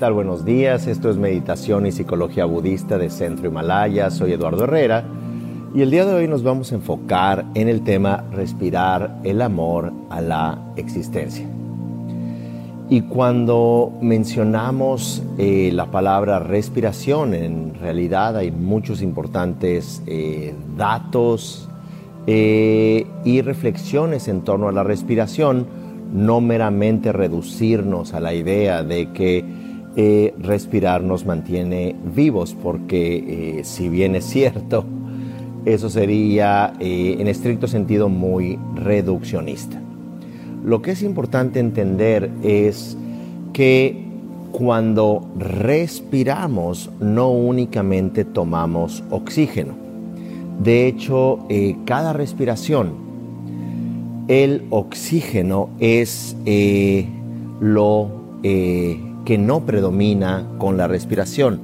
Buenos días. Esto es Meditación y Psicología Budista de Centro Himalaya. Soy Eduardo Herrera y el día de hoy nos vamos a enfocar en el tema respirar el amor a la existencia. Y cuando mencionamos eh, la palabra respiración, en realidad hay muchos importantes eh, datos eh, y reflexiones en torno a la respiración, no meramente reducirnos a la idea de que eh, respirar nos mantiene vivos, porque eh, si bien es cierto, eso sería eh, en estricto sentido muy reduccionista. Lo que es importante entender es que cuando respiramos no únicamente tomamos oxígeno. De hecho, cada respiración, el oxígeno es lo que no predomina con la respiración.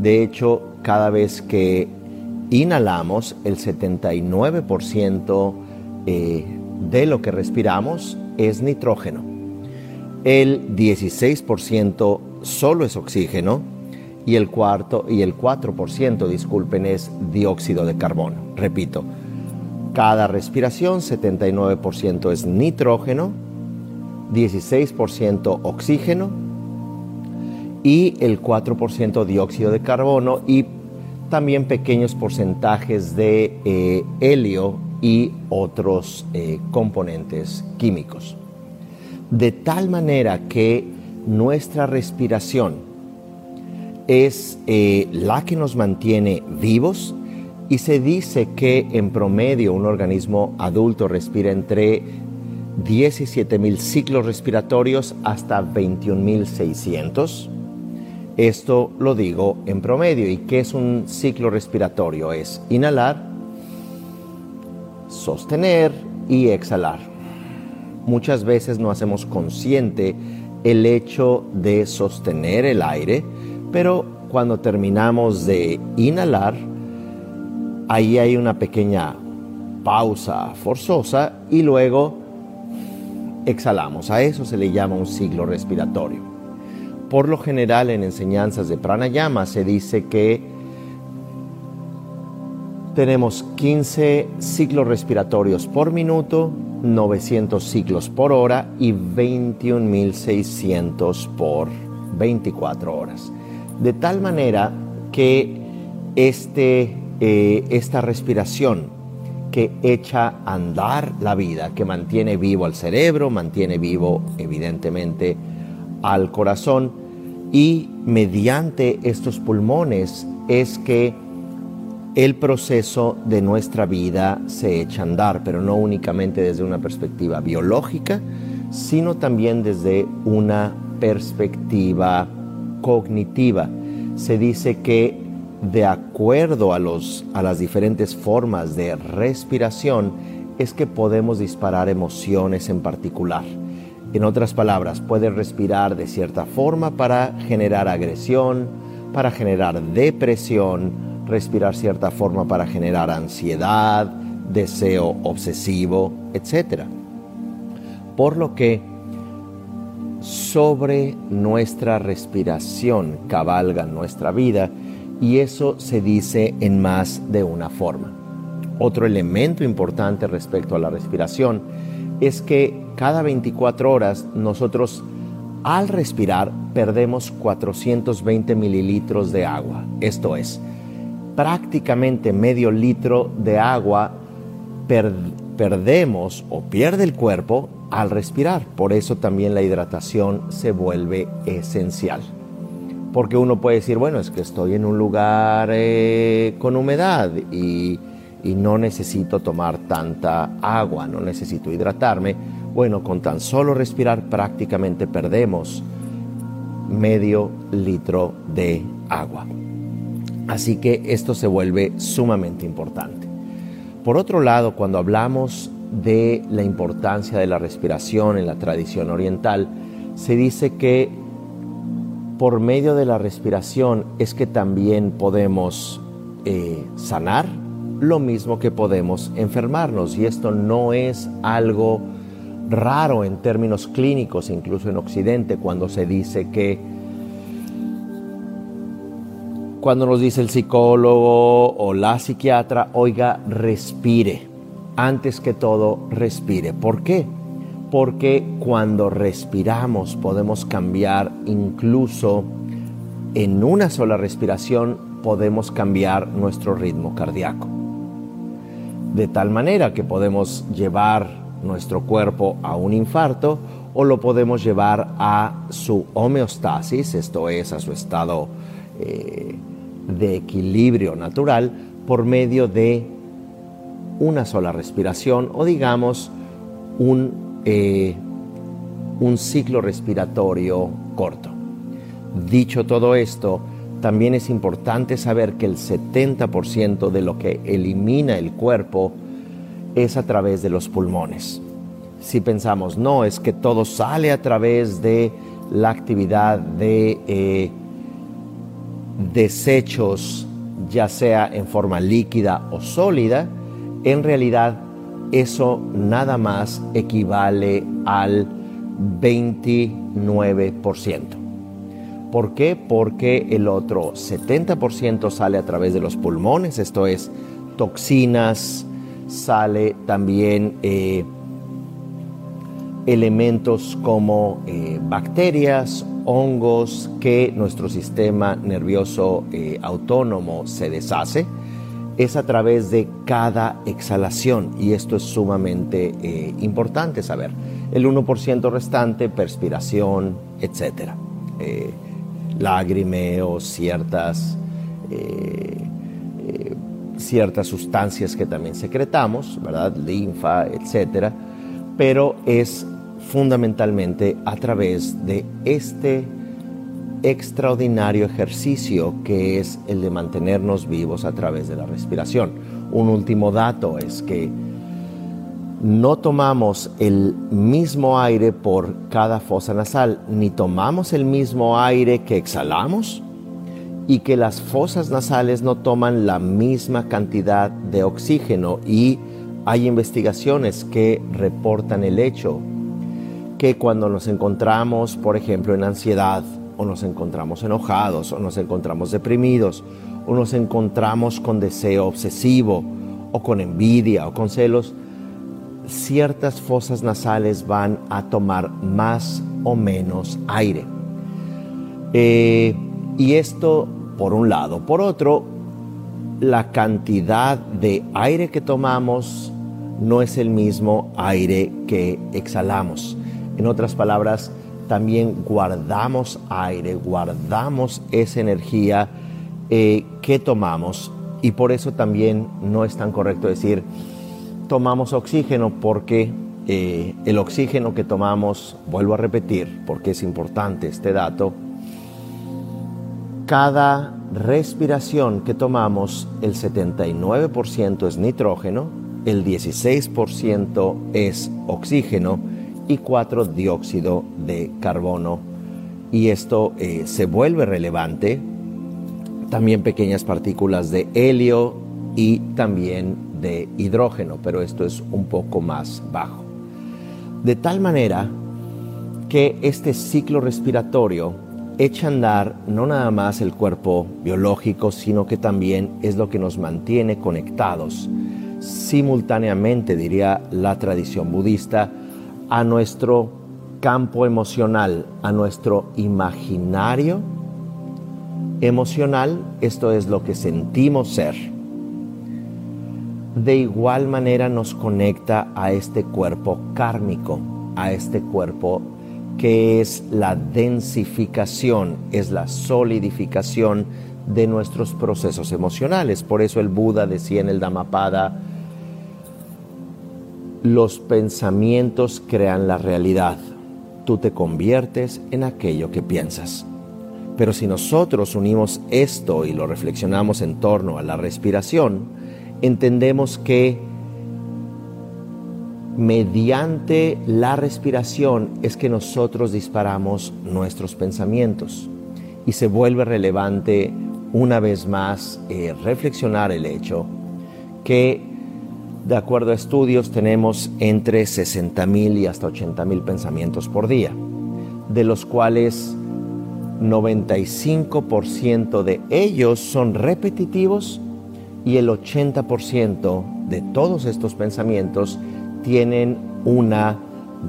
De hecho, cada vez que inhalamos, el 79% eh, de lo que respiramos es nitrógeno. El 16% solo es oxígeno y el, cuarto, y el 4%, disculpen, es dióxido de carbono. Repito, cada respiración 79% es nitrógeno, 16% oxígeno y el 4% dióxido de carbono y también pequeños porcentajes de eh, helio y otros eh, componentes químicos. De tal manera que nuestra respiración es eh, la que nos mantiene vivos y se dice que en promedio un organismo adulto respira entre 17 mil ciclos respiratorios hasta 21.600 esto lo digo en promedio. ¿Y qué es un ciclo respiratorio? Es inhalar, sostener y exhalar. Muchas veces no hacemos consciente el hecho de sostener el aire, pero cuando terminamos de inhalar, ahí hay una pequeña pausa forzosa y luego exhalamos. A eso se le llama un ciclo respiratorio. Por lo general en enseñanzas de pranayama se dice que tenemos 15 ciclos respiratorios por minuto, 900 ciclos por hora y 21.600 por 24 horas. De tal manera que este, eh, esta respiración que echa a andar la vida, que mantiene vivo al cerebro, mantiene vivo evidentemente al corazón y mediante estos pulmones es que el proceso de nuestra vida se echa a andar, pero no únicamente desde una perspectiva biológica, sino también desde una perspectiva cognitiva. Se dice que de acuerdo a, los, a las diferentes formas de respiración es que podemos disparar emociones en particular. En otras palabras, puedes respirar de cierta forma para generar agresión, para generar depresión, respirar cierta forma para generar ansiedad, deseo obsesivo, etc. Por lo que sobre nuestra respiración cabalga nuestra vida y eso se dice en más de una forma. Otro elemento importante respecto a la respiración es que cada 24 horas nosotros al respirar perdemos 420 mililitros de agua. Esto es, prácticamente medio litro de agua perdemos o pierde el cuerpo al respirar. Por eso también la hidratación se vuelve esencial. Porque uno puede decir, bueno, es que estoy en un lugar eh, con humedad y no necesito tomar tanta agua, no necesito hidratarme bueno, con tan solo respirar prácticamente perdemos medio litro de agua. Así que esto se vuelve sumamente importante. Por otro lado, cuando hablamos de la importancia de la respiración en la tradición oriental, se dice que por medio de la respiración es que también podemos eh, sanar lo mismo que podemos enfermarnos. Y esto no es algo raro en términos clínicos, incluso en Occidente, cuando se dice que cuando nos dice el psicólogo o la psiquiatra, oiga, respire. Antes que todo, respire. ¿Por qué? Porque cuando respiramos podemos cambiar incluso en una sola respiración, podemos cambiar nuestro ritmo cardíaco. De tal manera que podemos llevar nuestro cuerpo a un infarto o lo podemos llevar a su homeostasis, esto es, a su estado eh, de equilibrio natural por medio de una sola respiración o digamos un, eh, un ciclo respiratorio corto. Dicho todo esto, también es importante saber que el 70% de lo que elimina el cuerpo es a través de los pulmones. Si pensamos, no, es que todo sale a través de la actividad de eh, desechos, ya sea en forma líquida o sólida, en realidad eso nada más equivale al 29%. ¿Por qué? Porque el otro 70% sale a través de los pulmones, esto es toxinas, sale también eh, elementos como eh, bacterias, hongos que nuestro sistema nervioso eh, autónomo se deshace, es a través de cada exhalación y esto es sumamente importante saber. El 1% restante, perspiración, etc. Eh, lagrimeos, ciertas, ciertas sustancias que también secretamos, ¿verdad? Linfa, etc. Pero es fundamentalmente a través de este extraordinario ejercicio que es el de mantenernos vivos a través de la respiración. Un último dato es que no tomamos el mismo aire por cada fosa nasal, ni tomamos el mismo aire que exhalamos y que las fosas nasales no toman la misma cantidad de oxígeno. Y hay investigaciones que reportan el hecho que cuando nos encontramos, por ejemplo, en ansiedad, o nos encontramos enojados, o nos encontramos deprimidos, o nos encontramos con deseo obsesivo, o con envidia, o con celos, ciertas fosas nasales van a tomar más o menos aire. Eh, y esto por un lado. Por otro, la cantidad de aire que tomamos no es el mismo aire que exhalamos. En otras palabras, también guardamos aire, guardamos esa energía eh, que tomamos y por eso también no es tan correcto decir tomamos oxígeno porque eh, el oxígeno que tomamos, vuelvo a repetir porque es importante este dato, cada respiración que tomamos, el 79% es nitrógeno, el 16% es oxígeno y 4 dióxido de carbono. Y esto eh, se vuelve relevante. También pequeñas partículas de helio y también de hidrógeno, pero esto es un poco más bajo. De tal manera que este ciclo respiratorio echa a andar no nada más el cuerpo biológico, sino que también es lo que nos mantiene conectados simultáneamente, diría la tradición budista, a nuestro campo emocional, a nuestro imaginario emocional, esto es lo que sentimos ser. De igual manera nos conecta a este cuerpo kármico, a este cuerpo que es la densificación, es la solidificación de nuestros procesos emocionales. Por eso el Buda decía en el Dhammapada, los pensamientos crean la realidad. Tú te conviertes en aquello que piensas. Pero si nosotros unimos esto y lo reflexionamos en torno a la respiración, entendemos que mediante la respiración es que nosotros disparamos nuestros pensamientos. Y se vuelve relevante una vez más eh, reflexionar el hecho que de acuerdo a estudios, tenemos entre 60.000 y hasta 80.000 pensamientos por día, de los cuales 95% de ellos son repetitivos y el 80% de todos estos pensamientos tienen una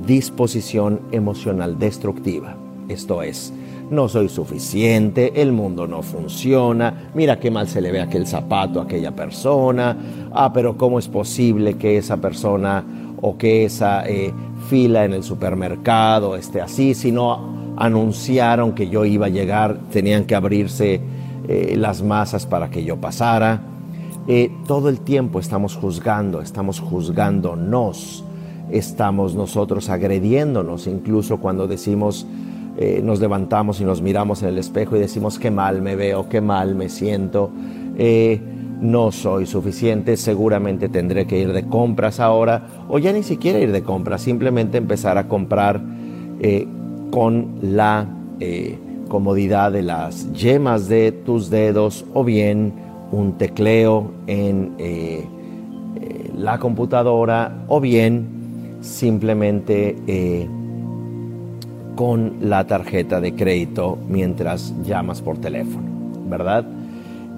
disposición emocional destructiva. Esto es, no soy suficiente, el mundo no funciona, mira qué mal se le ve aquel zapato a aquella persona, ah, pero ¿cómo es posible que esa persona o que esa eh, fila en el supermercado esté así? Si no anunciaron que yo iba a llegar, tenían que abrirse eh, las masas para que yo pasara. Eh, todo el tiempo estamos juzgando, estamos juzgándonos, estamos nosotros agrediéndonos, incluso cuando decimos, eh, nos levantamos y nos miramos en el espejo y decimos qué mal me veo, qué mal me siento, eh, no soy suficiente, seguramente tendré que ir de compras ahora, o ya ni siquiera ir de compras, simplemente empezar a comprar con la comodidad de las yemas de tus dedos o bien un tecleo en la computadora o bien simplemente con la tarjeta de crédito mientras llamas por teléfono, ¿verdad?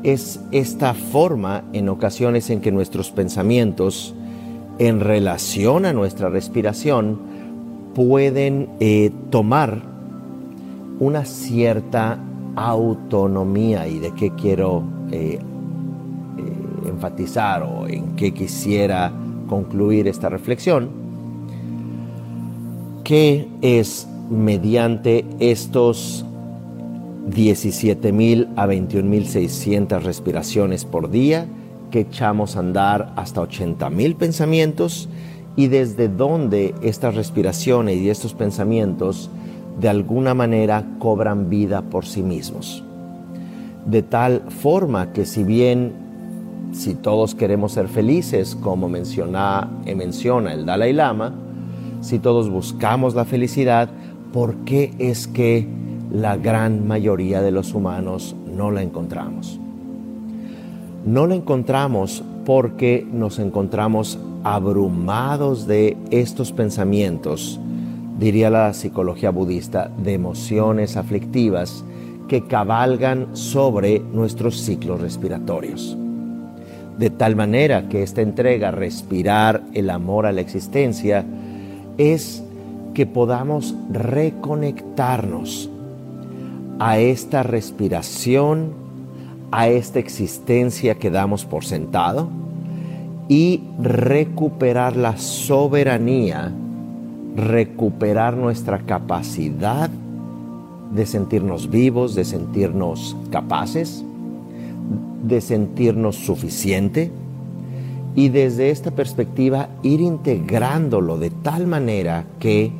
Es esta forma en ocasiones en que nuestros pensamientos en relación a nuestra respiración pueden eh, tomar una cierta autonomía y de qué quiero eh, eh, enfatizar o en qué quisiera concluir esta reflexión, que es mediante estos 17.000 a 21.600 respiraciones por día, que echamos a andar hasta 80.000 pensamientos y desde donde estas respiraciones y estos pensamientos de alguna manera cobran vida por sí mismos. De tal forma que si bien si todos queremos ser felices, como menciona, menciona el Dalai Lama, si todos buscamos la felicidad, ¿por qué es que la gran mayoría de los humanos no la encontramos? No la encontramos porque nos encontramos abrumados de estos pensamientos, diría la psicología budista, de emociones aflictivas que cabalgan sobre nuestros ciclos respiratorios. De tal manera que esta entrega, respirar el amor a la existencia, es que podamos reconectarnos a esta respiración, a esta existencia que damos por sentado y recuperar la soberanía, recuperar nuestra capacidad de sentirnos vivos, de sentirnos capaces, de sentirnos suficiente y desde esta perspectiva ir integrándolo de tal manera que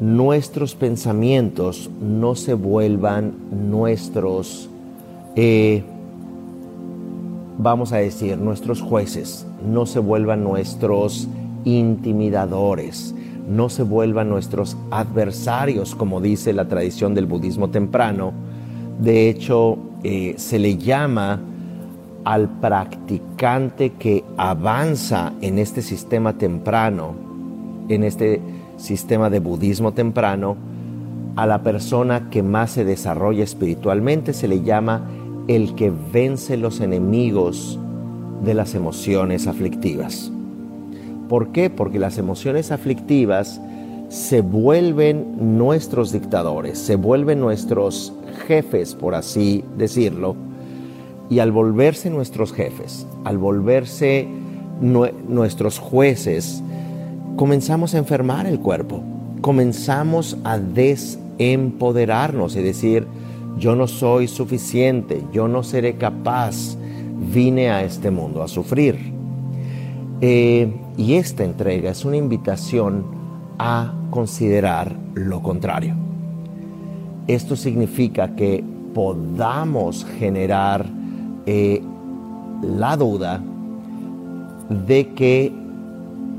nuestros pensamientos no se vuelvan nuestros, eh, vamos a decir, nuestros jueces, no se vuelvan nuestros intimidadores, no se vuelvan nuestros adversarios, como dice la tradición del budismo temprano. De hecho, eh, se le llama al practicante que avanza en este sistema temprano, en este sistema de budismo temprano, a la persona que más se desarrolla espiritualmente se le llama el que vence los enemigos de las emociones aflictivas. ¿Por qué? Porque las emociones aflictivas se vuelven nuestros dictadores, se vuelven nuestros jefes, por así decirlo, y al volverse nuestros jefes, al volverse nuestros jueces, comenzamos a enfermar el cuerpo, comenzamos a desempoderarnos y decir, yo no soy suficiente, yo no seré capaz, vine a este mundo a sufrir. Eh, y esta entrega es una invitación a considerar lo contrario. Esto significa que podamos generar eh, la duda de que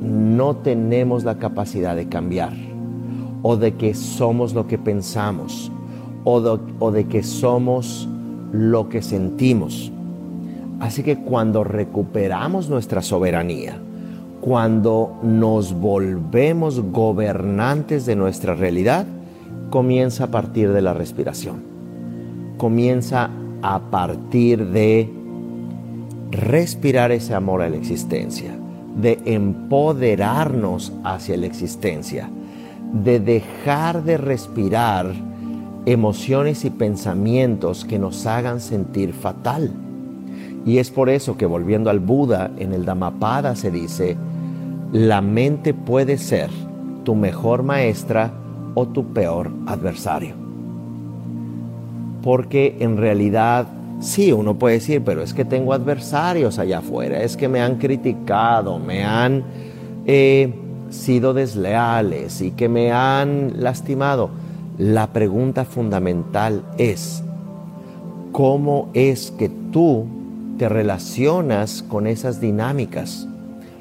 no tenemos la capacidad de cambiar, o de que somos lo que pensamos, o de, que somos lo que sentimos. Así que cuando recuperamos nuestra soberanía, cuando nos volvemos gobernantes de nuestra realidad, comienza a partir de la respiración. Comienza a partir de respirar ese amor a la existencia, de empoderarnos hacia la existencia, de dejar de respirar emociones y pensamientos que nos hagan sentir fatal. Y es por eso que volviendo al Buda en el Dhammapada se dice, la mente puede ser tu mejor maestra o tu peor adversario. Porque en realidad, sí, uno puede decir, pero es que tengo adversarios allá afuera, es que me han criticado, me han eh, sido desleales y que me han lastimado. La pregunta fundamental es, ¿cómo es que tú te relacionas con esas dinámicas?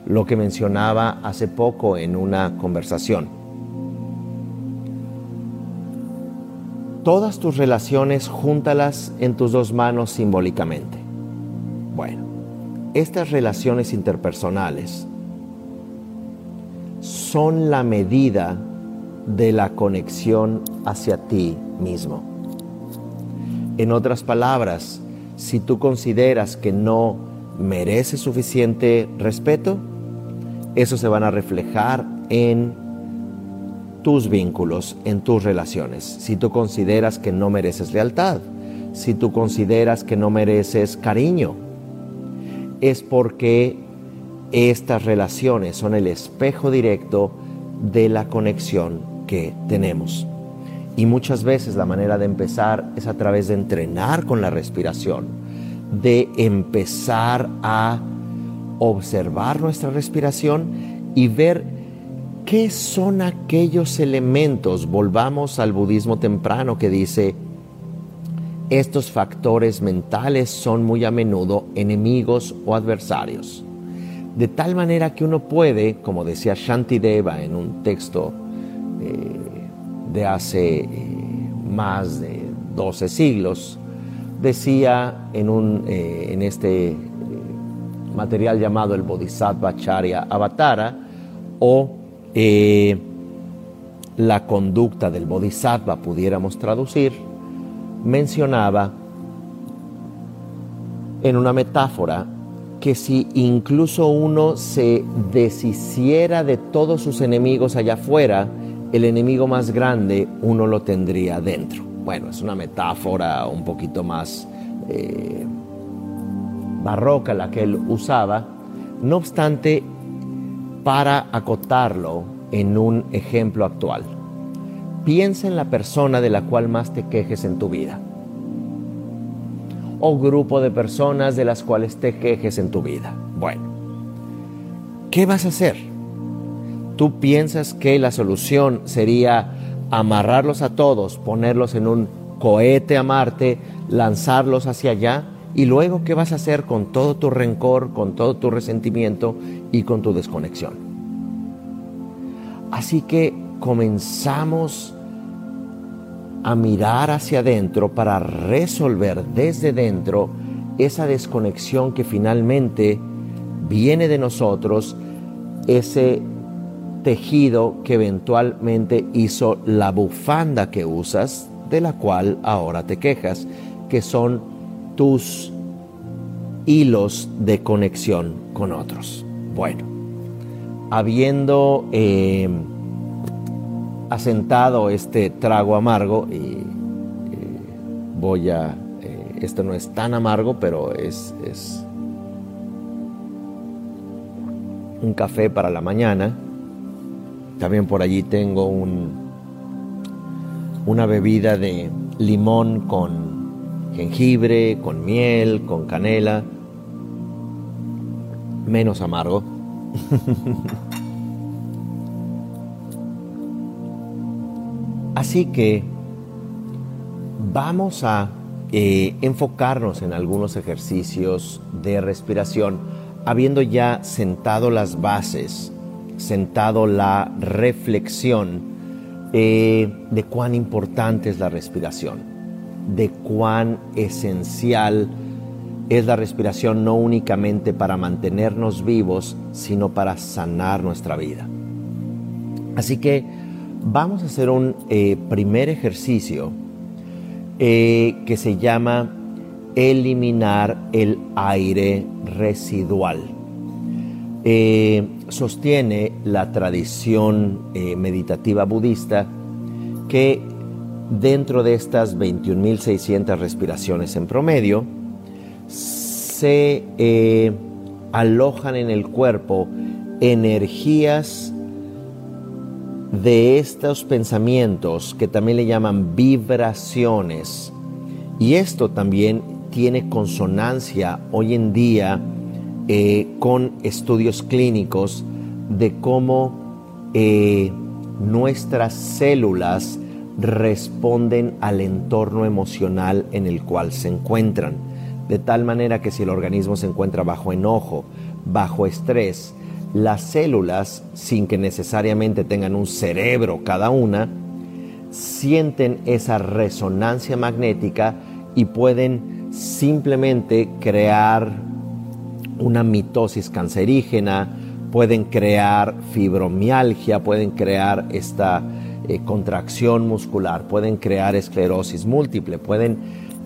Lo que mencionaba hace poco en una conversación. Todas tus relaciones júntalas en tus dos manos simbólicamente. Bueno, estas relaciones interpersonales son la medida de la conexión hacia ti mismo. En otras palabras, si tú consideras que no mereces suficiente respeto, eso se van a reflejar en tus vínculos, en tus relaciones. Si tú consideras que no mereces lealtad, si tú consideras que no mereces cariño, es porque estas relaciones son el espejo directo de la conexión que tenemos. Y muchas veces la manera de empezar es a través de entrenar con la respiración, de empezar a observar nuestra respiración y ver qué son aquellos elementos. Volvamos al budismo temprano que dice, estos factores mentales son muy a menudo enemigos o adversarios. De tal manera que uno puede, como decía Shantideva en un texto eh, de hace eh, más de 12 siglos, decía en, un, eh, en este material llamado el Bodhisattva Charya Avatara o la conducta del Bodhisattva, pudiéramos traducir, mencionaba en una metáfora que si incluso uno se deshiciera de todos sus enemigos allá afuera, el enemigo más grande uno lo tendría dentro. Bueno, es una metáfora un poquito más eh, barroca la que él usaba. No obstante, para acotarlo en un ejemplo actual, piensa en la persona de la cual más te quejes en tu vida. O grupo de personas de las cuales te quejes en tu vida. Bueno, ¿qué vas a hacer? ¿Tú piensas que la solución sería amarrarlos a todos, ponerlos en un cohete a Marte, lanzarlos hacia allá? ¿Y luego qué vas a hacer con todo tu rencor, con todo tu resentimiento y con tu desconexión? Así que comenzamos a mirar hacia adentro para resolver desde dentro esa desconexión que finalmente viene de nosotros, ese tejido que eventualmente hizo la bufanda que usas, de la cual ahora te quejas, que son tus hilos de conexión con otros. Bueno, habiendo eh, asentado este trago amargo, y eh, voy a, eh, esto no es tan amargo, pero es, es un café para la mañana, también por allí tengo un, una bebida de limón con jengibre, con miel, con canela, menos amargo. Así que vamos a eh, enfocarnos en algunos ejercicios de respiración, habiendo ya sentado las bases sentado la reflexión eh, de cuán importante es la respiración, de cuán esencial es la respiración no únicamente para mantenernos vivos, sino para sanar nuestra vida. Así que vamos a hacer un eh, primer ejercicio eh, que se llama eliminar el aire residual. Eh, sostiene la tradición meditativa budista que dentro de estas 21.600 respiraciones en promedio, se alojan en el cuerpo energías de estos pensamientos que también le llaman vibraciones. Y esto también tiene consonancia hoy en día eh, con estudios clínicos de cómo eh, nuestras células responden al entorno emocional en el cual se encuentran. De tal manera que si el organismo se encuentra bajo enojo, bajo estrés, las células, sin que necesariamente tengan un cerebro cada una, sienten esa resonancia magnética y pueden simplemente crear una mitosis cancerígena, pueden crear fibromialgia, pueden crear esta eh, contracción muscular, pueden crear esclerosis múltiple, pueden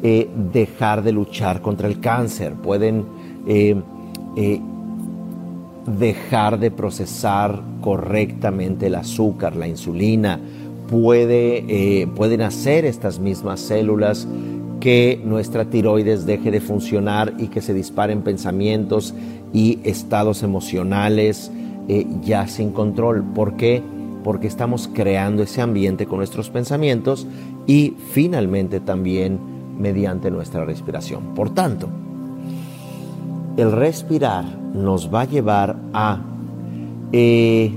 eh, dejar de luchar contra el cáncer, pueden eh, dejar de procesar correctamente el azúcar, la insulina, puede, pueden hacer estas mismas células que nuestra tiroides deje de funcionar y que se disparen pensamientos y estados emocionales ya sin control. ¿Por qué? Porque estamos creando ese ambiente con nuestros pensamientos y finalmente también mediante nuestra respiración. Por tanto, el respirar nos va a llevar a eh,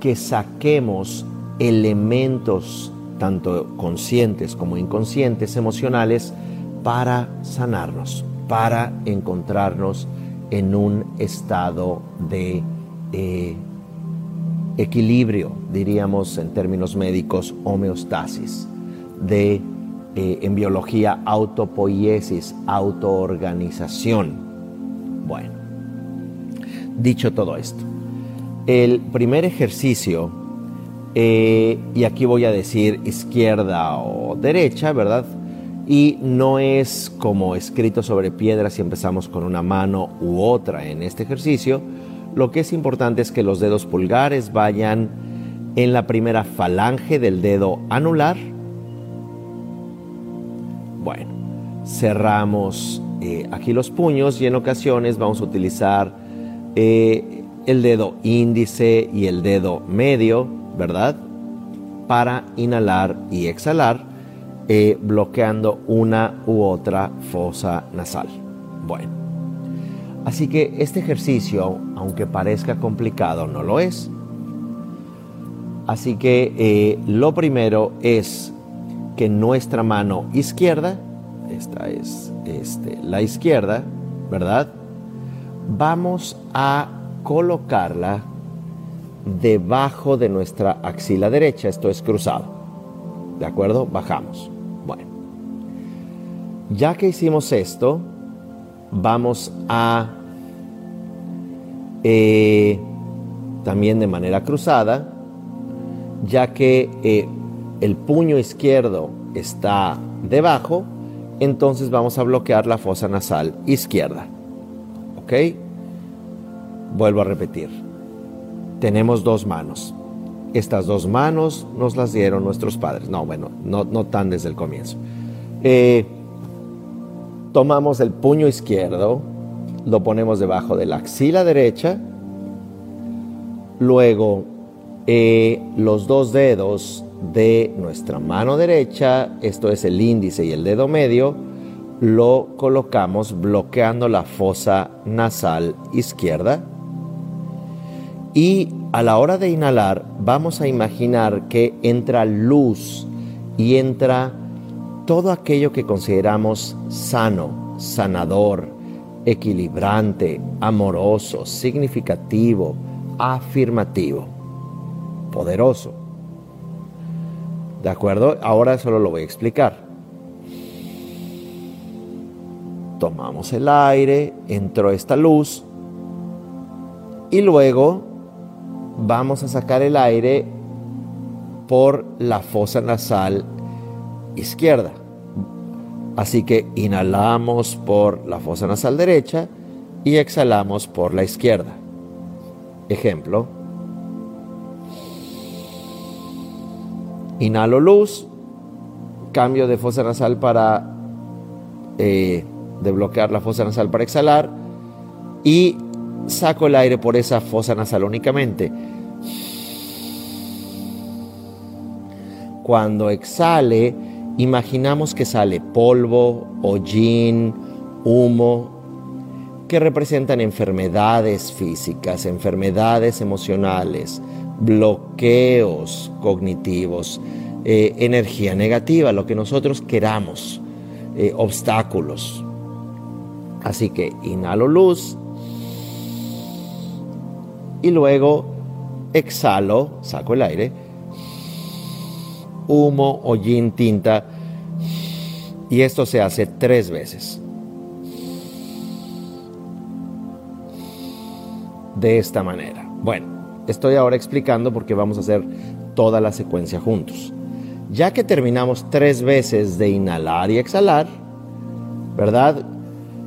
que saquemos elementos tanto conscientes como inconscientes, emocionales, para sanarnos, para encontrarnos en un estado de eh, equilibrio, diríamos en términos médicos, homeostasis, de eh, en biología autopoiesis, autoorganización bueno, dicho todo esto, el primer ejercicio, eh, y aquí voy a decir izquierda o derecha, ¿verdad? Y no es como escrito sobre piedra si empezamos con una mano u otra en este ejercicio. Lo que es importante es que los dedos pulgares vayan en la primera falange del dedo anular. Bueno, cerramos eh, aquí los puños y en ocasiones vamos a utilizar eh, el dedo índice y el dedo medio, ¿verdad? Para inhalar y exhalar, eh, bloqueando una u otra fosa nasal. Bueno, así que este ejercicio, aunque parezca complicado, no lo es. Así que lo primero es que nuestra mano izquierda esta es este, la izquierda, ¿verdad? Vamos a colocarla debajo de nuestra axila derecha, esto es cruzado. ¿De acuerdo? Bajamos. Bueno, ya que hicimos esto, vamos a eh, también de manera cruzada, ya que eh, el puño izquierdo está debajo, entonces vamos a bloquear la fosa nasal izquierda. ¿Ok? Vuelvo a repetir. Tenemos dos manos. Estas dos manos nos las dieron nuestros padres. No, bueno, no, tan desde el comienzo. Eh, tomamos el puño izquierdo, lo ponemos debajo de la axila derecha, luego eh, los dos dedos de nuestra mano derecha, esto es el índice y el dedo medio, lo colocamos bloqueando la fosa nasal izquierda. Y a la hora de inhalar vamos a imaginar que entra luz y entra todo aquello que consideramos sano, sanador, equilibrante, amoroso, significativo, afirmativo, poderoso. ¿De acuerdo? Ahora solo lo voy a explicar. Tomamos el aire, entró esta luz y luego vamos a sacar el aire por la fosa nasal izquierda. Así que inhalamos por la fosa nasal derecha y exhalamos por la izquierda. Ejemplo. Inhalo luz, cambio de fosa nasal para eh, desbloquear la fosa nasal para exhalar y saco el aire por esa fosa nasal únicamente. Cuando exhale, imaginamos que sale polvo, hollín, humo, que representan enfermedades físicas, enfermedades emocionales, bloqueos cognitivos, eh, energía negativa, lo que nosotros queramos, eh, obstáculos. Así que inhalo luz y luego exhalo, saco el aire humo, hollín, tinta. Y esto se hace tres veces. De esta manera. Bueno, estoy ahora explicando porque vamos a hacer toda la secuencia juntos. Ya que terminamos tres veces de inhalar y exhalar, ¿verdad?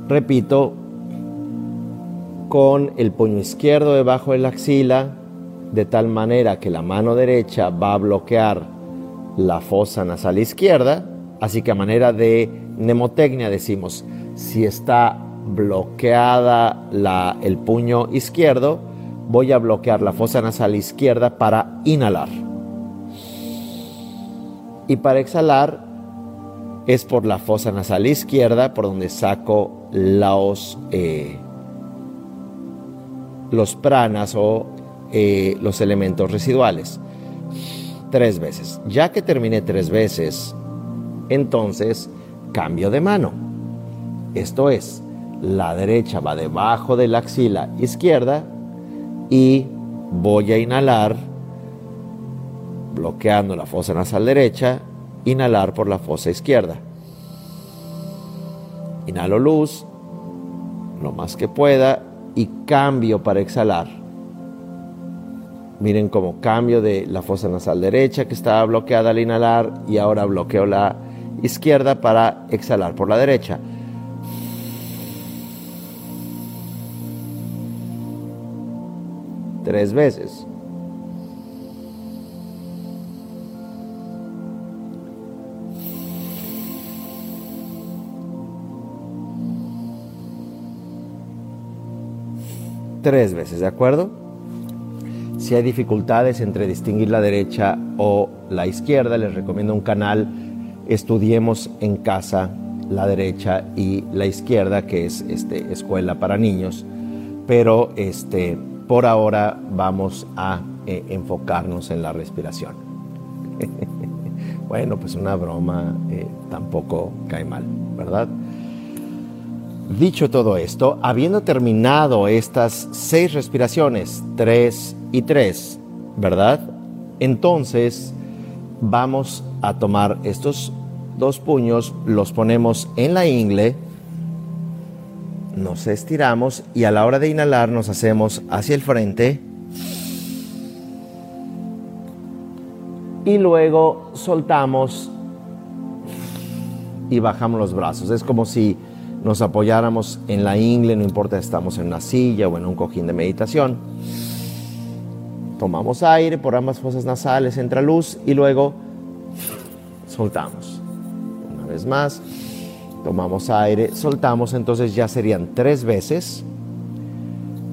Repito, con el puño izquierdo debajo de la axila, de tal manera que la mano derecha va a bloquear la fosa nasal izquierda, así que a manera de mnemotecnia decimos, si está bloqueada la, el puño izquierdo, voy a bloquear la fosa nasal izquierda para inhalar. Y para exhalar es por la fosa nasal izquierda, por donde saco los, eh, los pranas o eh, los elementos residuales tres veces. Ya que terminé tres veces, entonces cambio de mano. Esto es, la derecha va debajo de la axila izquierda y voy a inhalar bloqueando la fosa nasal derecha, inhalar por la fosa izquierda. Inhalo luz lo más que pueda y cambio para exhalar. Miren cómo cambio de la fosa nasal derecha que estaba bloqueada al inhalar y ahora bloqueo la izquierda para exhalar por la derecha. Tres veces. Tres veces, ¿de acuerdo? Si hay dificultades entre distinguir la derecha o la izquierda, les recomiendo un canal Estudiemos en casa la derecha y la izquierda, que es este, escuela para niños. Pero este, por ahora vamos a eh, enfocarnos en la respiración. bueno, pues una broma eh, tampoco cae mal, ¿verdad? Dicho todo esto, habiendo terminado estas seis respiraciones, tres y tres, ¿verdad? Entonces vamos a tomar estos dos puños, los ponemos en la ingle, nos estiramos y a la hora de inhalar nos hacemos hacia el frente y luego soltamos y bajamos los brazos. Es como si nos apoyáramos en la ingle, no importa si estamos en una silla o en un cojín de meditación. Tomamos aire por ambas fosas nasales, entra luz y luego soltamos. Una vez más, tomamos aire, soltamos, entonces ya serían tres veces,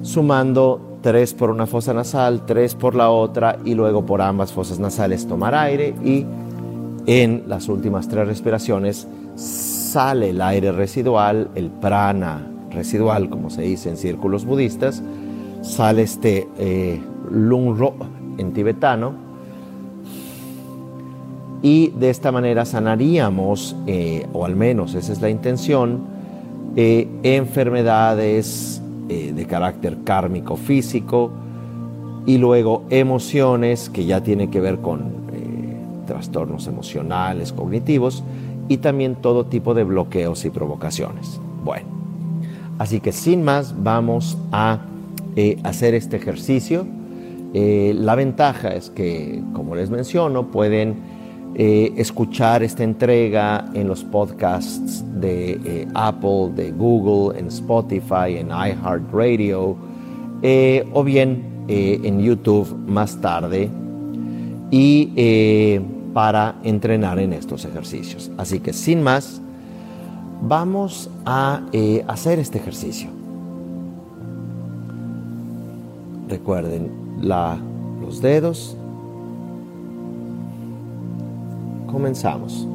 sumando tres por una fosa nasal, tres por la otra y luego por ambas fosas nasales tomar aire y en las últimas tres respiraciones sale el aire residual, el prana residual, como se dice en círculos budistas, sale este eh, Lungro en tibetano. Y de esta manera sanaríamos, eh, o al menos esa es la intención, eh, enfermedades eh, de carácter kármico físico y luego emociones que ya tienen que ver con trastornos emocionales, cognitivos y también todo tipo de bloqueos y provocaciones. Bueno, así que sin más vamos a hacer este ejercicio Eh, la ventaja es que, como les menciono, pueden eh, escuchar esta entrega en los podcasts de eh, Apple, de Google, en Spotify, en iHeartRadio o bien en YouTube más tarde y para entrenar en estos ejercicios. Así que sin más, vamos a hacer este ejercicio. Recuerden los dedos. Comenzamos.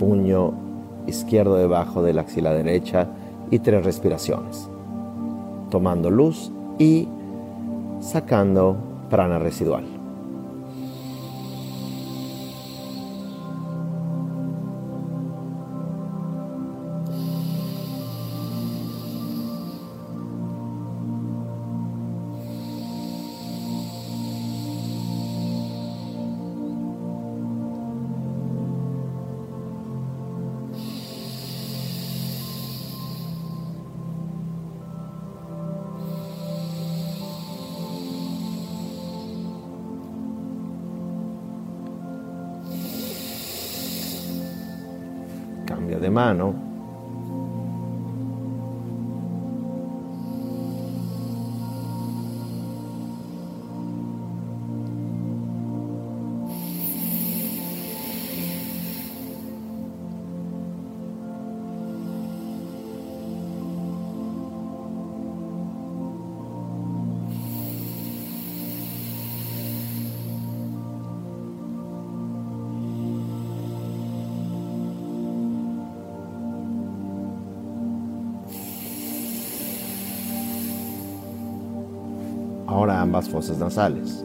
Puño izquierdo debajo de la axila derecha y tres respiraciones. Tomando luz y sacando prana residual. De ambas fosas nasales.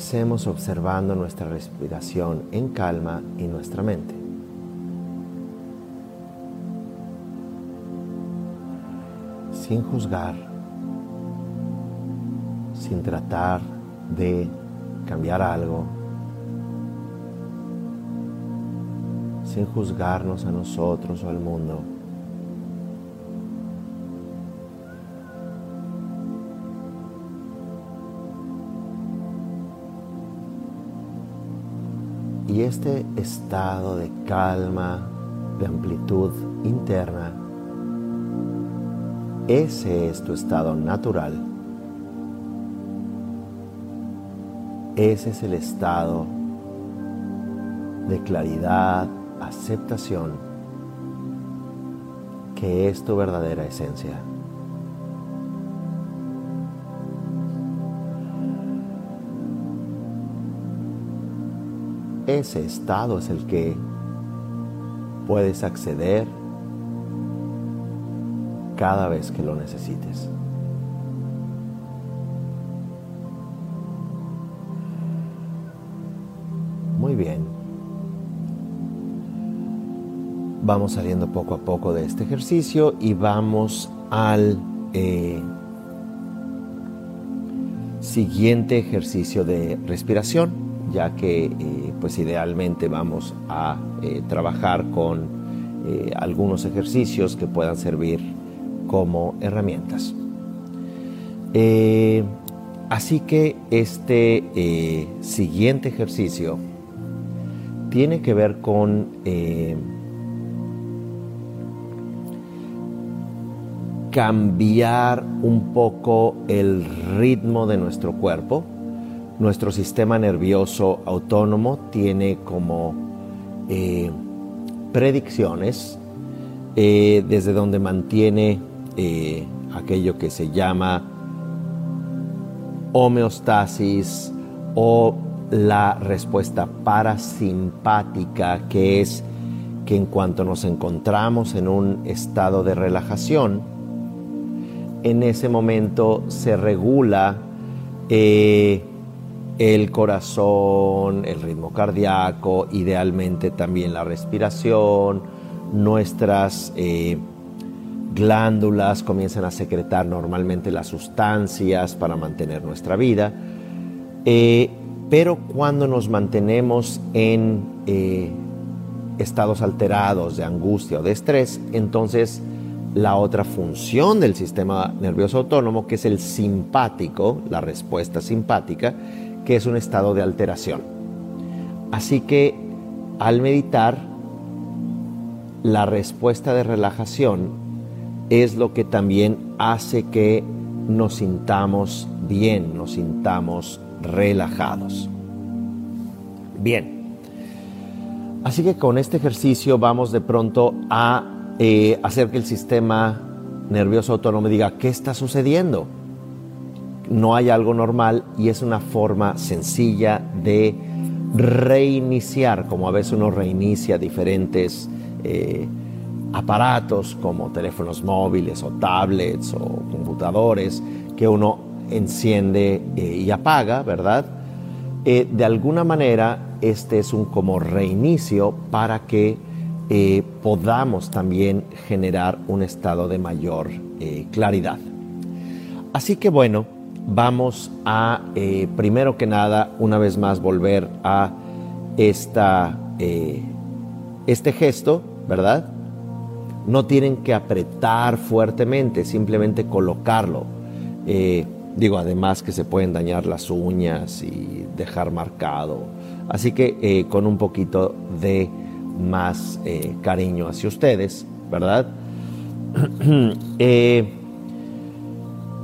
Permanecemos observando nuestra respiración en calma y nuestra mente. Sin juzgar, sin tratar de cambiar algo, sin juzgarnos a nosotros o al mundo. Este estado de calma, de amplitud interna, ese es tu estado natural. Ese es el estado de claridad, aceptación, que es tu verdadera esencia. Ese estado es el que puedes acceder cada vez que lo necesites. Muy bien. Vamos saliendo poco a poco de este ejercicio y vamos al eh, siguiente ejercicio de respiración ya que eh, pues idealmente vamos a eh, trabajar con eh, algunos ejercicios que puedan servir como herramientas. así que este siguiente ejercicio tiene que ver con cambiar un poco el ritmo de nuestro cuerpo nuestro sistema nervioso autónomo tiene como eh, predicciones eh, desde donde mantiene eh, aquello que se llama homeostasis o la respuesta parasimpática, que es que en cuanto nos encontramos en un estado de relajación, en ese momento se regula el corazón, el ritmo cardíaco, idealmente también la respiración, nuestras eh, glándulas comienzan a secretar normalmente las sustancias para mantener nuestra vida. Eh, pero cuando nos mantenemos en eh, estados alterados de angustia o de estrés, entonces la otra función del sistema nervioso autónomo, que es el simpático, la respuesta simpática, que es un estado de alteración. Así que al meditar, la respuesta de relajación es lo que también hace que nos sintamos bien, nos sintamos relajados. Bien, así que con este ejercicio vamos de pronto a eh, hacer que el sistema nervioso autónomo diga, ¿qué está sucediendo? No hay algo normal y es una forma sencilla de reiniciar, como a veces uno reinicia diferentes eh, aparatos como teléfonos móviles o tablets o computadores que uno enciende eh, y apaga, ¿verdad? Eh, de alguna manera, este es un como reinicio para que podamos también generar un estado de mayor claridad. Así que bueno, vamos a, primero que nada, una vez más volver a esta, este gesto, ¿verdad? No tienen que apretar fuertemente, simplemente colocarlo. Digo, además que se pueden dañar las uñas y dejar marcado. Así que eh, con un poquito de más eh, cariño hacia ustedes, ¿verdad? Eh,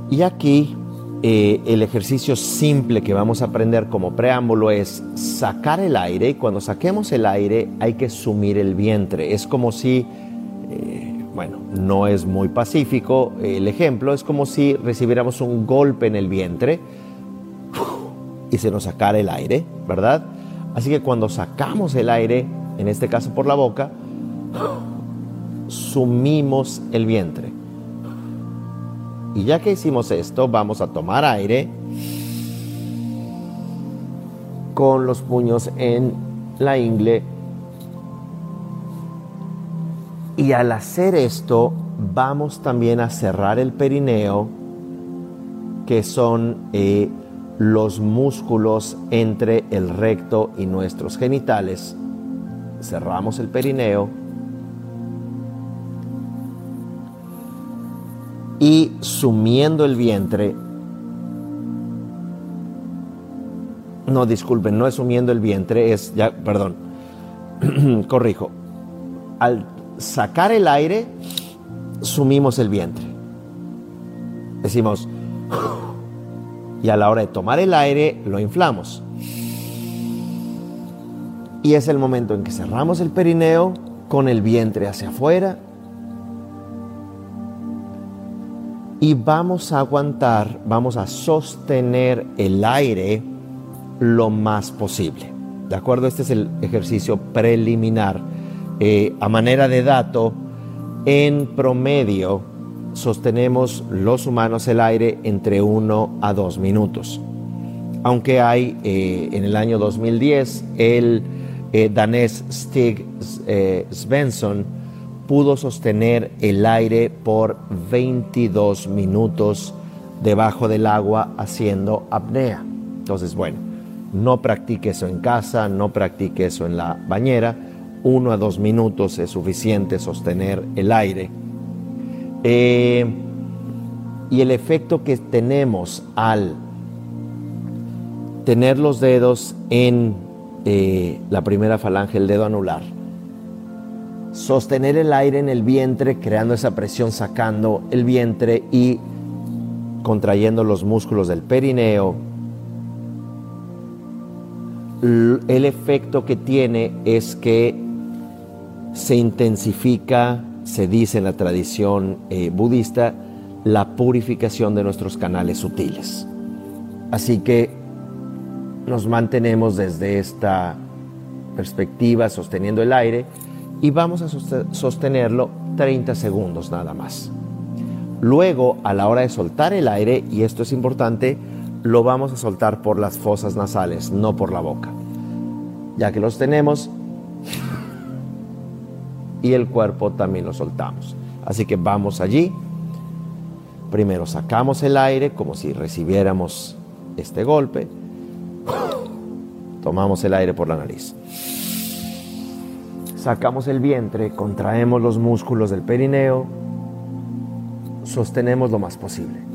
y aquí el ejercicio simple que vamos a aprender como preámbulo es sacar el aire y cuando saquemos el aire hay que sumir el vientre. Es como si bueno, no es muy pacífico el ejemplo, es como si recibiéramos un golpe en el vientre y se nos sacara el aire, ¿verdad? Así que cuando sacamos el aire, en este caso por la boca, sumimos el vientre. Y ya que hicimos esto, vamos a tomar aire con los puños en la ingle y al hacer esto, vamos también a cerrar el perineo, que son eh, los músculos entre el recto y nuestros genitales. Cerramos el perineo. Y sumiendo el vientre, no disculpen, no es sumiendo el vientre, es ya, perdón, corrijo. Al sacar el aire, sumimos el vientre. Decimos, y a la hora de tomar el aire, lo inflamos. Y es el momento en que cerramos el perineo con el vientre hacia afuera. Y vamos a aguantar, vamos a sostener el aire lo más posible. ¿De acuerdo? Este es el ejercicio preliminar eh, a manera de dato, en promedio sostenemos los humanos el aire entre 1 a 2 minutos. Aunque hay eh, en el año 2010 el eh, danés Stig Svensson pudo sostener el aire por 22 minutos debajo del agua haciendo apnea. Entonces, bueno, no practique eso en casa, no practique eso en la bañera, uno a dos minutos es suficiente sostener el aire. Eh, y el efecto que tenemos al tener los dedos en eh, la primera falange, el dedo anular, sostener el aire en el vientre, creando esa presión, sacando el vientre y contrayendo los músculos del perineo, el efecto que tiene es que se intensifica, se dice en la tradición eh, budista, la purificación de nuestros canales sutiles. Así que nos mantenemos desde esta perspectiva sosteniendo el aire y vamos a sostenerlo 30 segundos nada más. Luego, a la hora de soltar el aire, y esto es importante, lo vamos a soltar por las fosas nasales, no por la boca. Ya que los tenemos y el cuerpo también lo soltamos. Así que vamos allí. Primero sacamos el aire como si recibiéramos este golpe. Tomamos el aire por la nariz. Sacamos el vientre, contraemos los músculos del perineo, sostenemos lo más posible.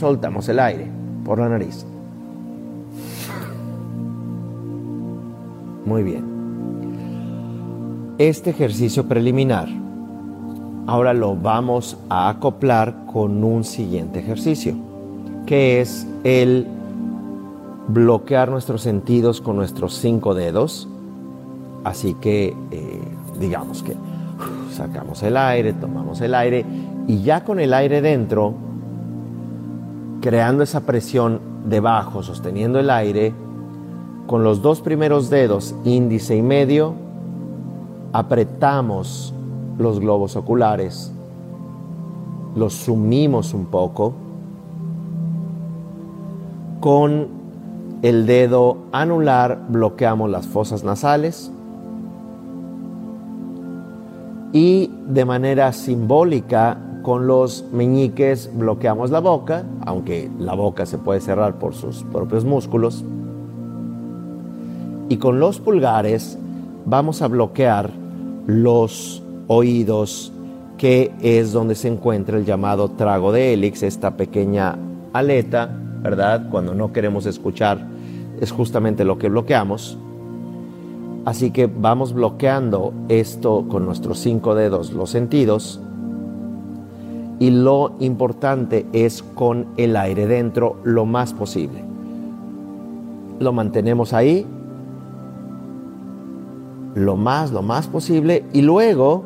soltamos el aire por la nariz. Muy bien. Este ejercicio preliminar ahora lo vamos a acoplar con un siguiente ejercicio, que es el bloquear nuestros sentidos con nuestros cinco dedos. Así que eh, digamos que sacamos el aire, tomamos el aire y ya con el aire dentro creando esa presión debajo, sosteniendo el aire, con los dos primeros dedos, índice y medio, apretamos los globos oculares, los sumimos un poco, con el dedo anular bloqueamos las fosas nasales y de manera simbólica con los meñiques bloqueamos la boca, aunque la boca se puede cerrar por sus propios músculos. Y con los pulgares vamos a bloquear los oídos, que es donde se encuentra el llamado trago de hélix, esta pequeña aleta, ¿verdad? Cuando no queremos escuchar, es justamente lo que bloqueamos. Así que vamos bloqueando esto con nuestros cinco dedos, los sentidos y lo importante es con el aire dentro lo más posible. Lo mantenemos ahí lo más, lo más posible y luego,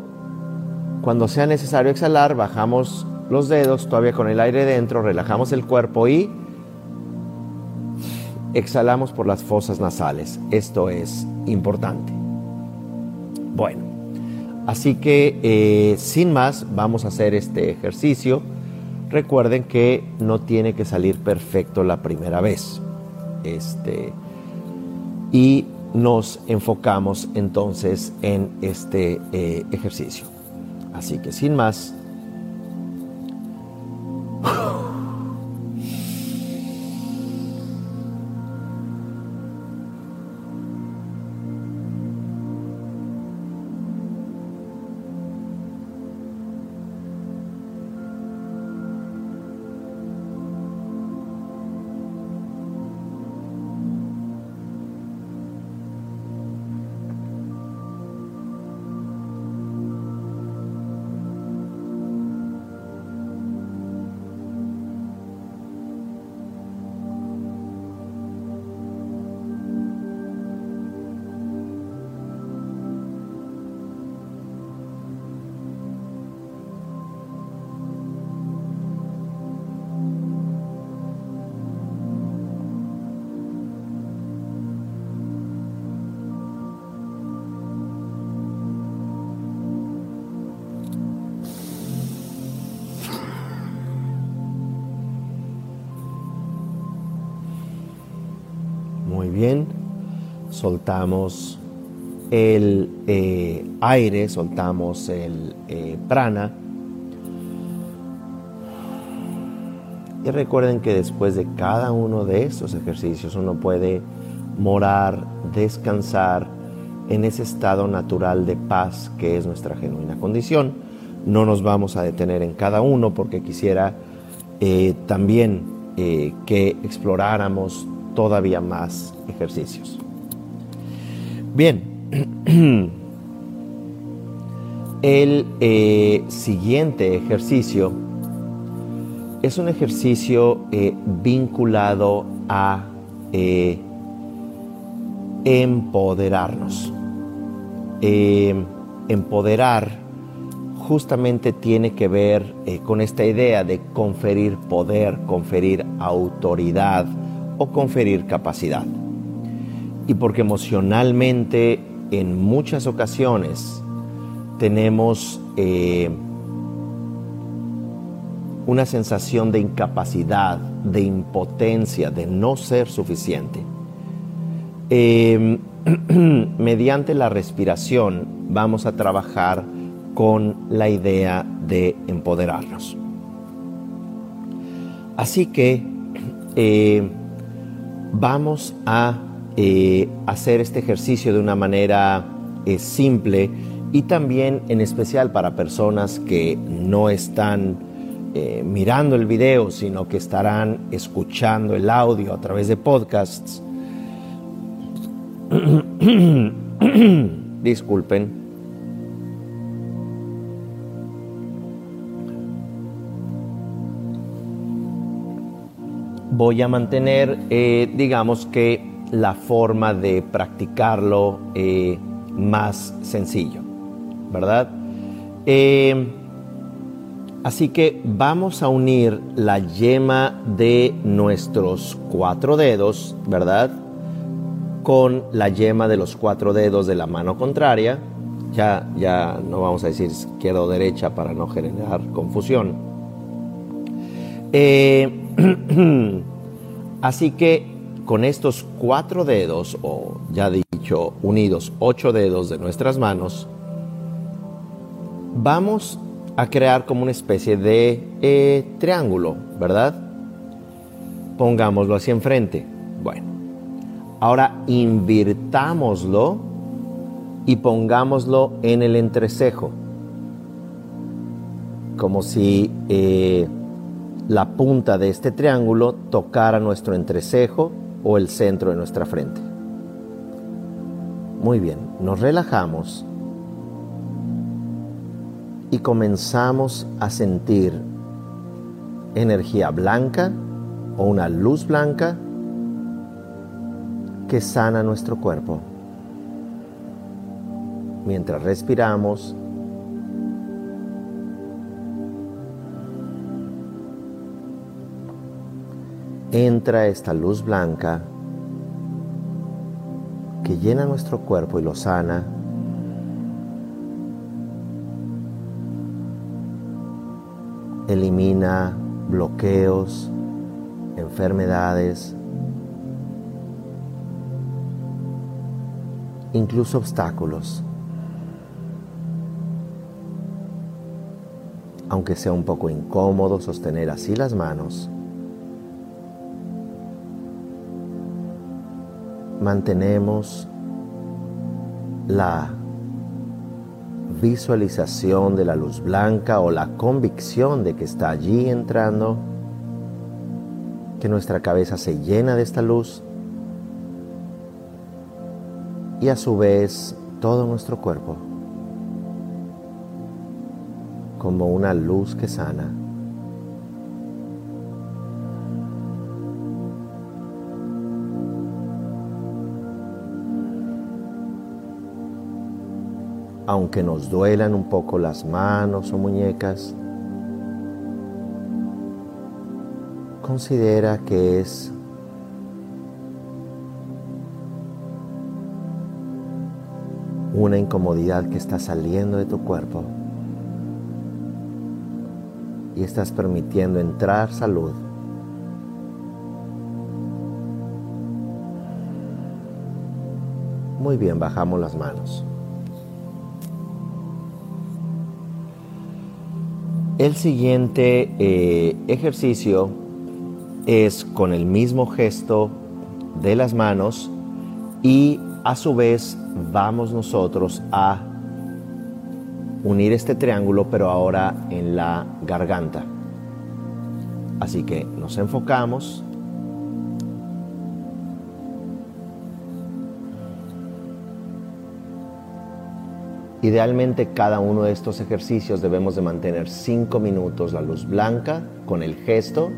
cuando sea necesario exhalar, bajamos los dedos todavía con el aire dentro, relajamos el cuerpo y exhalamos por las fosas nasales. Esto es importante. Bueno. Así que eh, sin más vamos a hacer este ejercicio. Recuerden que no tiene que salir perfecto la primera vez. Este, y nos enfocamos entonces en este eh, ejercicio. Así que sin más, soltamos el eh, aire, soltamos el eh, prana. Y recuerden que después de cada uno de estos ejercicios uno puede morar, descansar en ese estado natural de paz que es nuestra genuina condición. No nos vamos a detener en cada uno porque quisiera eh, también que exploráramos todavía más ejercicios. Bien, el eh, siguiente ejercicio es un ejercicio eh, vinculado a eh, empoderarnos. empoderar justamente tiene que ver con esta idea de conferir poder, conferir autoridad o conferir capacidad. Y porque emocionalmente en muchas ocasiones tenemos eh, una sensación de incapacidad, de impotencia, de no ser suficiente. Em, mediante la respiración vamos a trabajar con la idea de empoderarnos. Así que eh, vamos a eh, hacer este ejercicio de una manera eh, simple y también en especial para personas que no están mirando el video, sino que estarán escuchando el audio a través de podcasts. Disculpen. voy a mantener, eh, digamos que, la forma de practicarlo eh, más sencillo, ¿verdad? Eh, así que vamos a unir la yema de nuestros cuatro dedos, ¿verdad? Con la yema de los cuatro dedos de la mano contraria. Ya, ya no vamos a decir izquierda o derecha para no generar confusión. Así que con estos cuatro dedos, o ya dicho, unidos ocho dedos de nuestras manos, vamos a crear como una especie de eh, triángulo, ¿verdad? Pongámoslo hacia enfrente. Bueno, ahora invirtámoslo y pongámoslo en el entrecejo, como si eh, la punta de este triángulo tocara nuestro entrecejo o el centro de nuestra frente. Muy bien, nos relajamos y comenzamos a sentir energía blanca o una luz blanca que sana nuestro cuerpo. Mientras respiramos, entra esta luz blanca que llena nuestro cuerpo y lo sana. Elimina bloqueos, enfermedades, incluso obstáculos. Aunque sea un poco incómodo sostener así las manos, mantenemos la visualización de la luz blanca o la convicción de que está allí entrando, que nuestra cabeza se llena de esta luz y a su vez todo nuestro cuerpo como una luz que sana. Aunque nos duelan un poco las manos o muñecas, considera que es una incomodidad que está saliendo de tu cuerpo y estás permitiendo entrar salud. Muy bien, bajamos las manos. El siguiente eh, ejercicio es con el mismo gesto de las manos y a su vez vamos nosotros a unir este triángulo pero ahora en la garganta. Así que nos enfocamos Idealmente cada uno de estos ejercicios debemos de mantener 5 minutos la luz blanca con el gesto,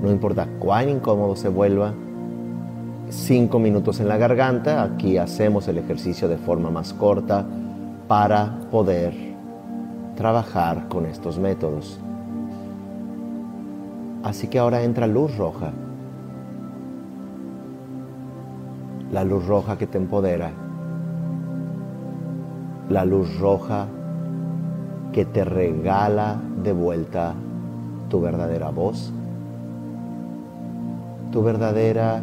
no importa cuán incómodo se vuelva, 5 minutos en la garganta, aquí hacemos el ejercicio de forma más corta para poder trabajar con estos métodos. Así que ahora entra luz roja. La luz roja que te empodera. La luz roja que te regala de vuelta tu verdadera voz, tu verdadera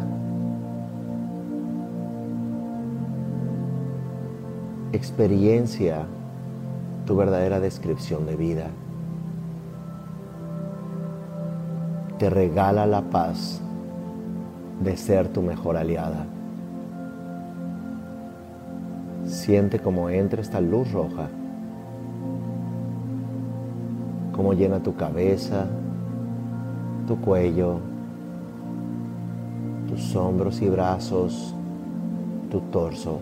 experiencia, tu verdadera descripción de vida. Te regala la paz de ser tu mejor aliada. Siente como entra esta luz roja cómo llena tu cabeza, tu cuello, tus hombros y brazos, tu torso,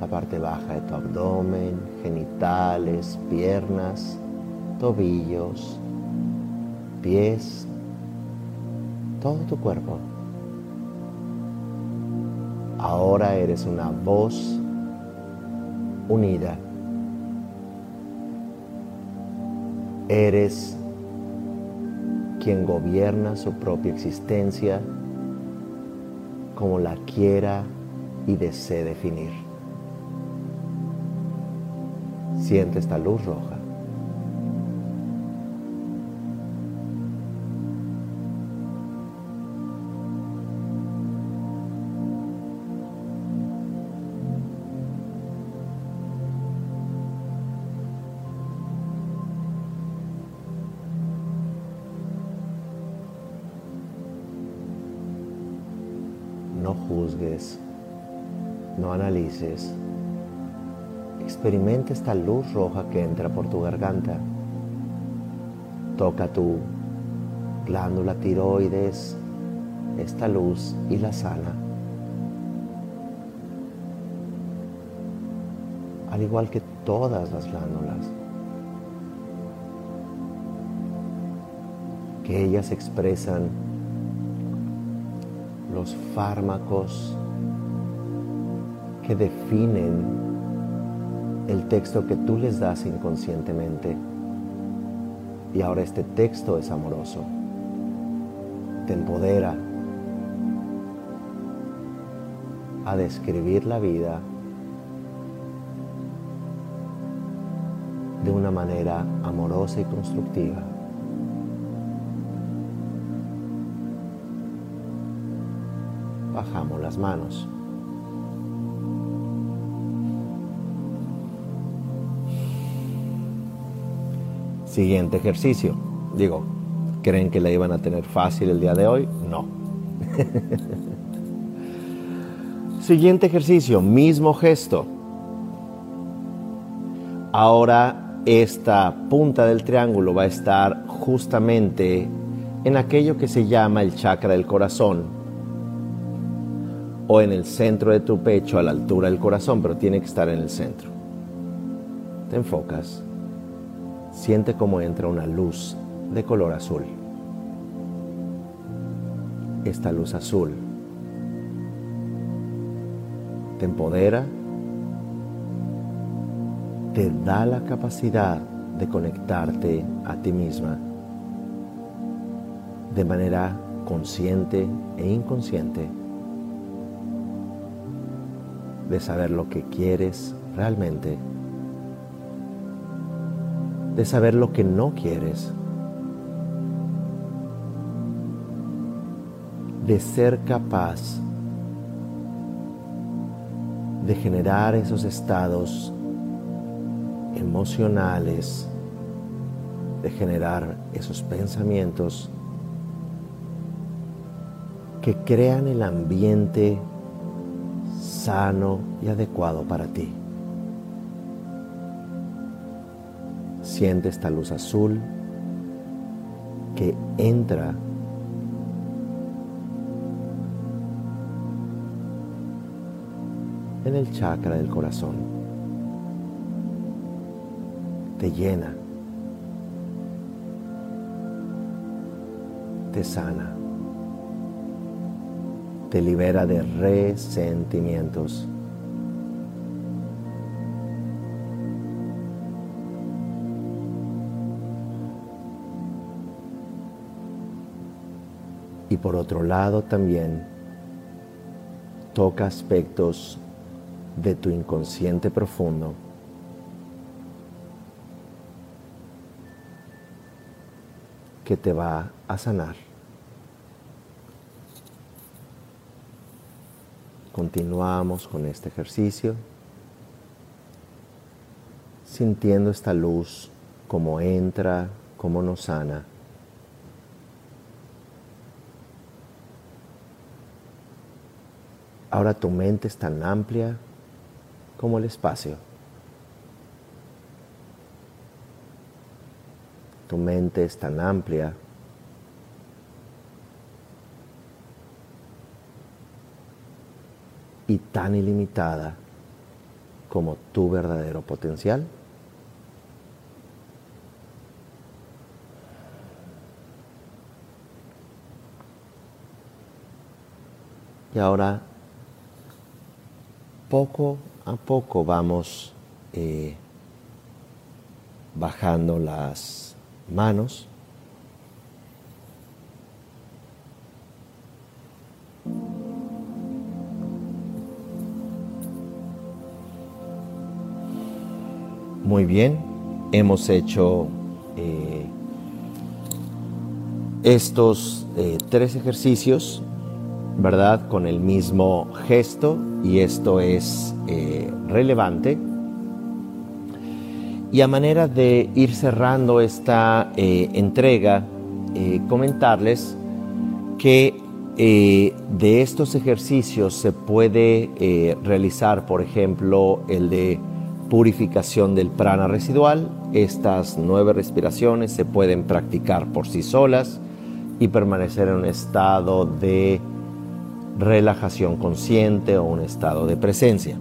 la parte baja de tu abdomen, genitales, piernas, tobillos, pies, todo tu cuerpo. Ahora eres una voz unida Eres quien gobierna su propia existencia como la quiera y desee definir. Siente esta luz roja. Experimenta esta luz roja que entra por tu garganta. Toca tu glándula tiroides, esta luz y la sana. Al igual que todas las glándulas. Que ellas expresan los fármacos que definen el texto que tú les das inconscientemente. Y ahora este texto es amoroso, te empodera a describir la vida de una manera amorosa y constructiva. bajamos las manos. Siguiente ejercicio. Digo, ¿creen que la iban a tener fácil el día de hoy? No. Siguiente ejercicio, mismo gesto. Ahora esta punta del triángulo va a estar justamente en aquello que se llama el chakra del corazón, o en el centro de tu pecho a la altura del corazón, pero tiene que estar en el centro. Te enfocas, siente cómo entra una luz de color azul. Esta luz azul te empodera, te da la capacidad de conectarte a ti misma de manera consciente e inconsciente de saber lo que quieres realmente, de saber lo que no quieres, de ser capaz de generar esos estados emocionales, de generar esos pensamientos que crean el ambiente sano y adecuado para ti. Siente esta luz azul que entra en el chakra del corazón. Te llena. Te sana te libera de resentimientos. Y por otro lado también toca aspectos de tu inconsciente profundo que te va a sanar. Continuamos con este ejercicio, sintiendo esta luz como entra, como nos sana. Ahora tu mente es tan amplia como el espacio. Tu mente es tan amplia y tan ilimitada como tu verdadero potencial. Y ahora, poco a poco vamos eh, bajando las manos. Muy bien, hemos hecho eh, estos eh, tres ejercicios, ¿verdad? Con el mismo gesto y esto es eh, relevante y a manera de ir cerrando esta eh, entrega, eh, comentarles que de estos ejercicios se puede realizar, por ejemplo, el de purificación del prana residual. Estas nueve respiraciones se pueden practicar por sí solas y permanecer en un estado de relajación consciente o un estado de presencia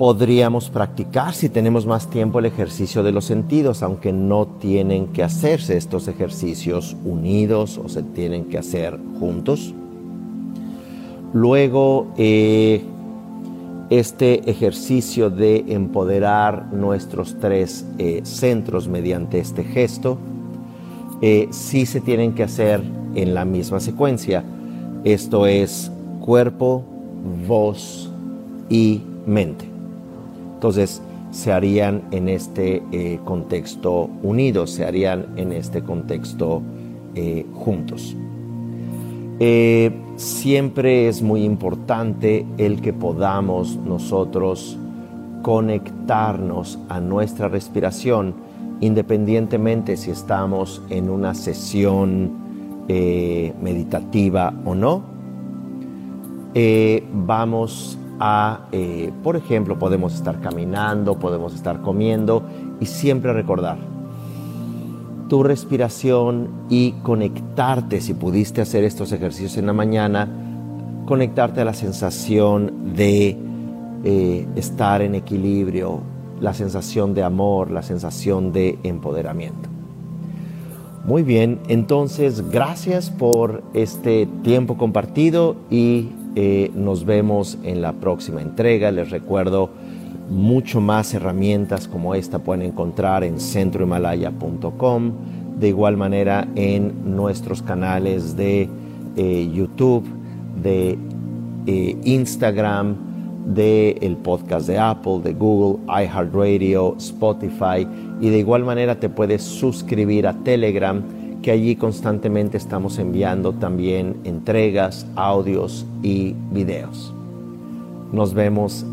podríamos practicar si tenemos más tiempo el ejercicio de los sentidos, aunque no tienen que hacerse estos ejercicios unidos o se tienen que hacer juntos. Luego, eh, este ejercicio de empoderar nuestros tres eh, centros mediante este gesto, eh, sí se tienen que hacer en la misma secuencia. Esto es cuerpo, voz y mente. Entonces, se harían en este eh, contexto unidos, se harían en este contexto eh, juntos. Eh, siempre es muy importante el que podamos nosotros conectarnos a nuestra respiración, independientemente si estamos en una sesión meditativa o no. vamos eh, por ejemplo, podemos estar caminando, podemos estar comiendo y siempre recordar tu respiración y conectarte, si pudiste hacer estos ejercicios en la mañana, conectarte a la sensación de eh, estar en equilibrio, la sensación de amor, la sensación de empoderamiento. Muy bien, entonces gracias por este tiempo compartido y eh, nos vemos en la próxima entrega. Les recuerdo, mucho más herramientas como esta pueden encontrar en centrohimalaya.com. De igual manera en nuestros canales de eh, YouTube, de eh, Instagram, de el podcast de Apple, de Google, iHeartRadio, Spotify y de igual manera te puedes suscribir a Telegram que allí constantemente estamos enviando también entregas, audios y videos. Nos vemos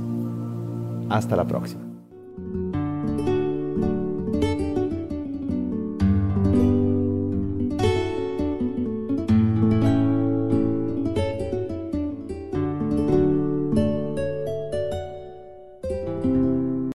hasta la próxima.